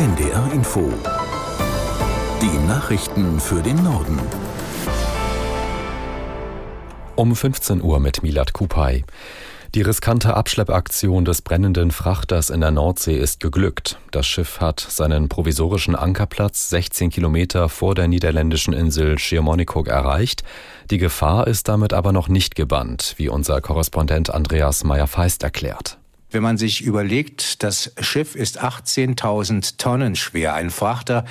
NDR Info. Die Nachrichten für den Norden. Um 15 Uhr mit Milad Kupay. Die riskante Abschleppaktion des brennenden Frachters in der Nordsee ist geglückt. Das Schiff hat seinen provisorischen Ankerplatz 16 Kilometer vor der niederländischen Insel Schiermonnikoog erreicht. Die Gefahr ist damit aber noch nicht gebannt, wie unser Korrespondent Andreas Meyer-Feist erklärt. Wenn man sich überlegt, das Schiff ist 18.000 Tonnen schwer, ein Frachter,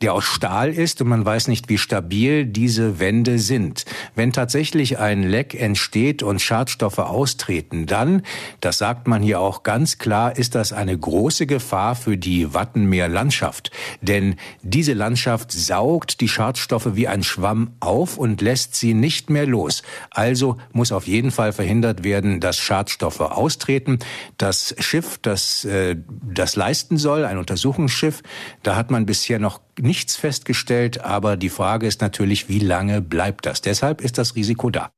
der aus Stahl ist und man weiß nicht, wie stabil diese Wände sind. Wenn tatsächlich ein Leck entsteht und Schadstoffe austreten, dann, das sagt man hier auch ganz klar, ist das eine große Gefahr für die Wattenmeerlandschaft. Denn diese Landschaft saugt die Schadstoffe wie ein Schwamm auf und lässt sie nicht mehr los. Also muss auf jeden Fall verhindert werden, dass Schadstoffe austreten das Schiff, das äh, das leisten soll, ein Untersuchungsschiff, da hat man bisher noch nichts festgestellt, aber die Frage ist natürlich, wie lange bleibt das? Deshalb ist das Risiko da.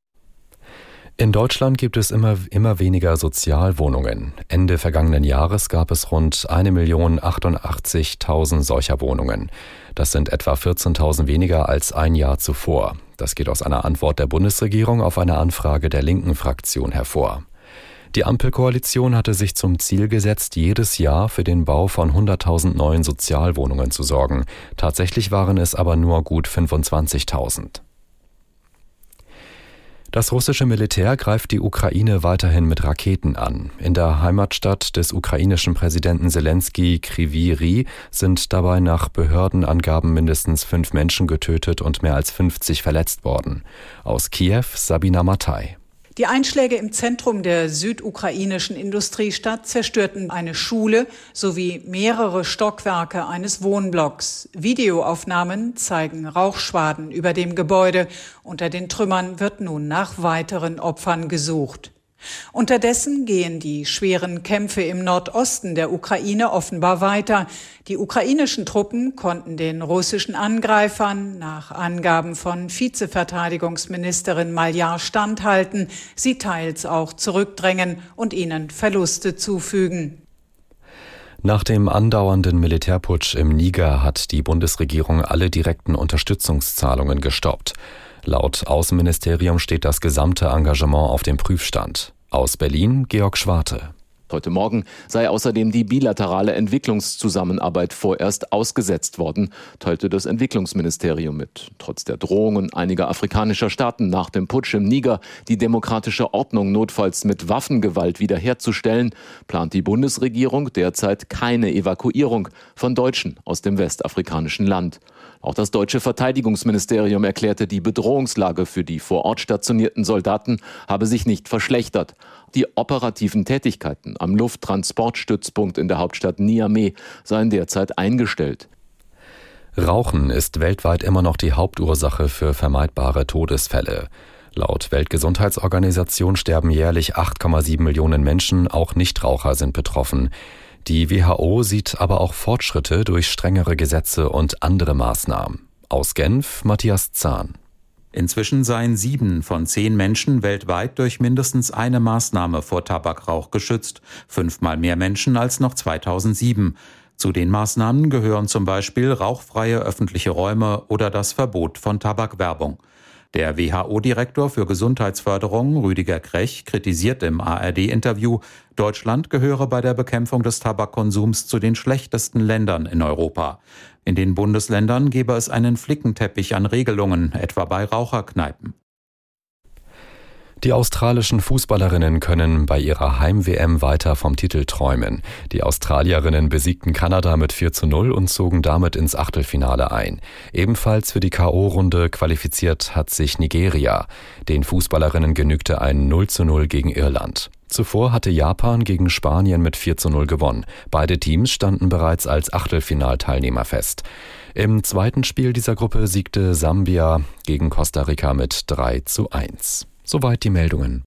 In Deutschland gibt es immer, immer weniger Sozialwohnungen. Ende vergangenen Jahres gab es rund 1.088.000 solcher Wohnungen. Das sind etwa 14.000 weniger als ein Jahr zuvor. Das geht aus einer Antwort der Bundesregierung auf eine Anfrage der linken Fraktion hervor. Die Ampelkoalition hatte sich zum Ziel gesetzt, jedes Jahr für den Bau von 100.000 neuen Sozialwohnungen zu sorgen. Tatsächlich waren es aber nur gut 25.000. Das russische Militär greift die Ukraine weiterhin mit Raketen an. In der Heimatstadt des ukrainischen Präsidenten Zelensky, Kriviri, sind dabei nach Behördenangaben mindestens fünf Menschen getötet und mehr als 50 verletzt worden. Aus Kiew Sabina Matai. Die Einschläge im Zentrum der südukrainischen Industriestadt zerstörten eine Schule sowie mehrere Stockwerke eines Wohnblocks. Videoaufnahmen zeigen Rauchschwaden über dem Gebäude. Unter den Trümmern wird nun nach weiteren Opfern gesucht. Unterdessen gehen die schweren Kämpfe im Nordosten der Ukraine offenbar weiter. Die ukrainischen Truppen konnten den russischen Angreifern nach Angaben von Vizeverteidigungsministerin Maljar standhalten, sie teils auch zurückdrängen und ihnen Verluste zufügen. Nach dem andauernden Militärputsch im Niger hat die Bundesregierung alle direkten Unterstützungszahlungen gestoppt. Laut Außenministerium steht das gesamte Engagement auf dem Prüfstand. Aus Berlin Georg Schwarte. Heute Morgen sei außerdem die bilaterale Entwicklungszusammenarbeit vorerst ausgesetzt worden, teilte das Entwicklungsministerium mit. Trotz der Drohungen einiger afrikanischer Staaten nach dem Putsch im Niger, die demokratische Ordnung notfalls mit Waffengewalt wiederherzustellen, plant die Bundesregierung derzeit keine Evakuierung von Deutschen aus dem westafrikanischen Land. Auch das deutsche Verteidigungsministerium erklärte, die Bedrohungslage für die vor Ort stationierten Soldaten habe sich nicht verschlechtert. Die operativen Tätigkeiten am Lufttransportstützpunkt in der Hauptstadt Niamey seien derzeit eingestellt. Rauchen ist weltweit immer noch die Hauptursache für vermeidbare Todesfälle. Laut Weltgesundheitsorganisation sterben jährlich 8,7 Millionen Menschen, auch Nichtraucher sind betroffen. Die WHO sieht aber auch Fortschritte durch strengere Gesetze und andere Maßnahmen. Aus Genf Matthias Zahn. Inzwischen seien sieben von zehn Menschen weltweit durch mindestens eine Maßnahme vor Tabakrauch geschützt, fünfmal mehr Menschen als noch 2007. Zu den Maßnahmen gehören zum Beispiel rauchfreie öffentliche Räume oder das Verbot von Tabakwerbung. Der WHO-Direktor für Gesundheitsförderung Rüdiger Krech kritisiert im ARD-Interview, Deutschland gehöre bei der Bekämpfung des Tabakkonsums zu den schlechtesten Ländern in Europa. In den Bundesländern gebe es einen Flickenteppich an Regelungen, etwa bei Raucherkneipen. Die australischen Fußballerinnen können bei ihrer Heim-WM weiter vom Titel träumen. Die Australierinnen besiegten Kanada mit 4 zu 0 und zogen damit ins Achtelfinale ein. Ebenfalls für die K.O.-Runde qualifiziert hat sich Nigeria. Den Fußballerinnen genügte ein 0 zu 0 gegen Irland. Zuvor hatte Japan gegen Spanien mit 4 zu 0 gewonnen. Beide Teams standen bereits als Achtelfinalteilnehmer fest. Im zweiten Spiel dieser Gruppe siegte Sambia gegen Costa Rica mit 3 zu 1. Soweit die Meldungen.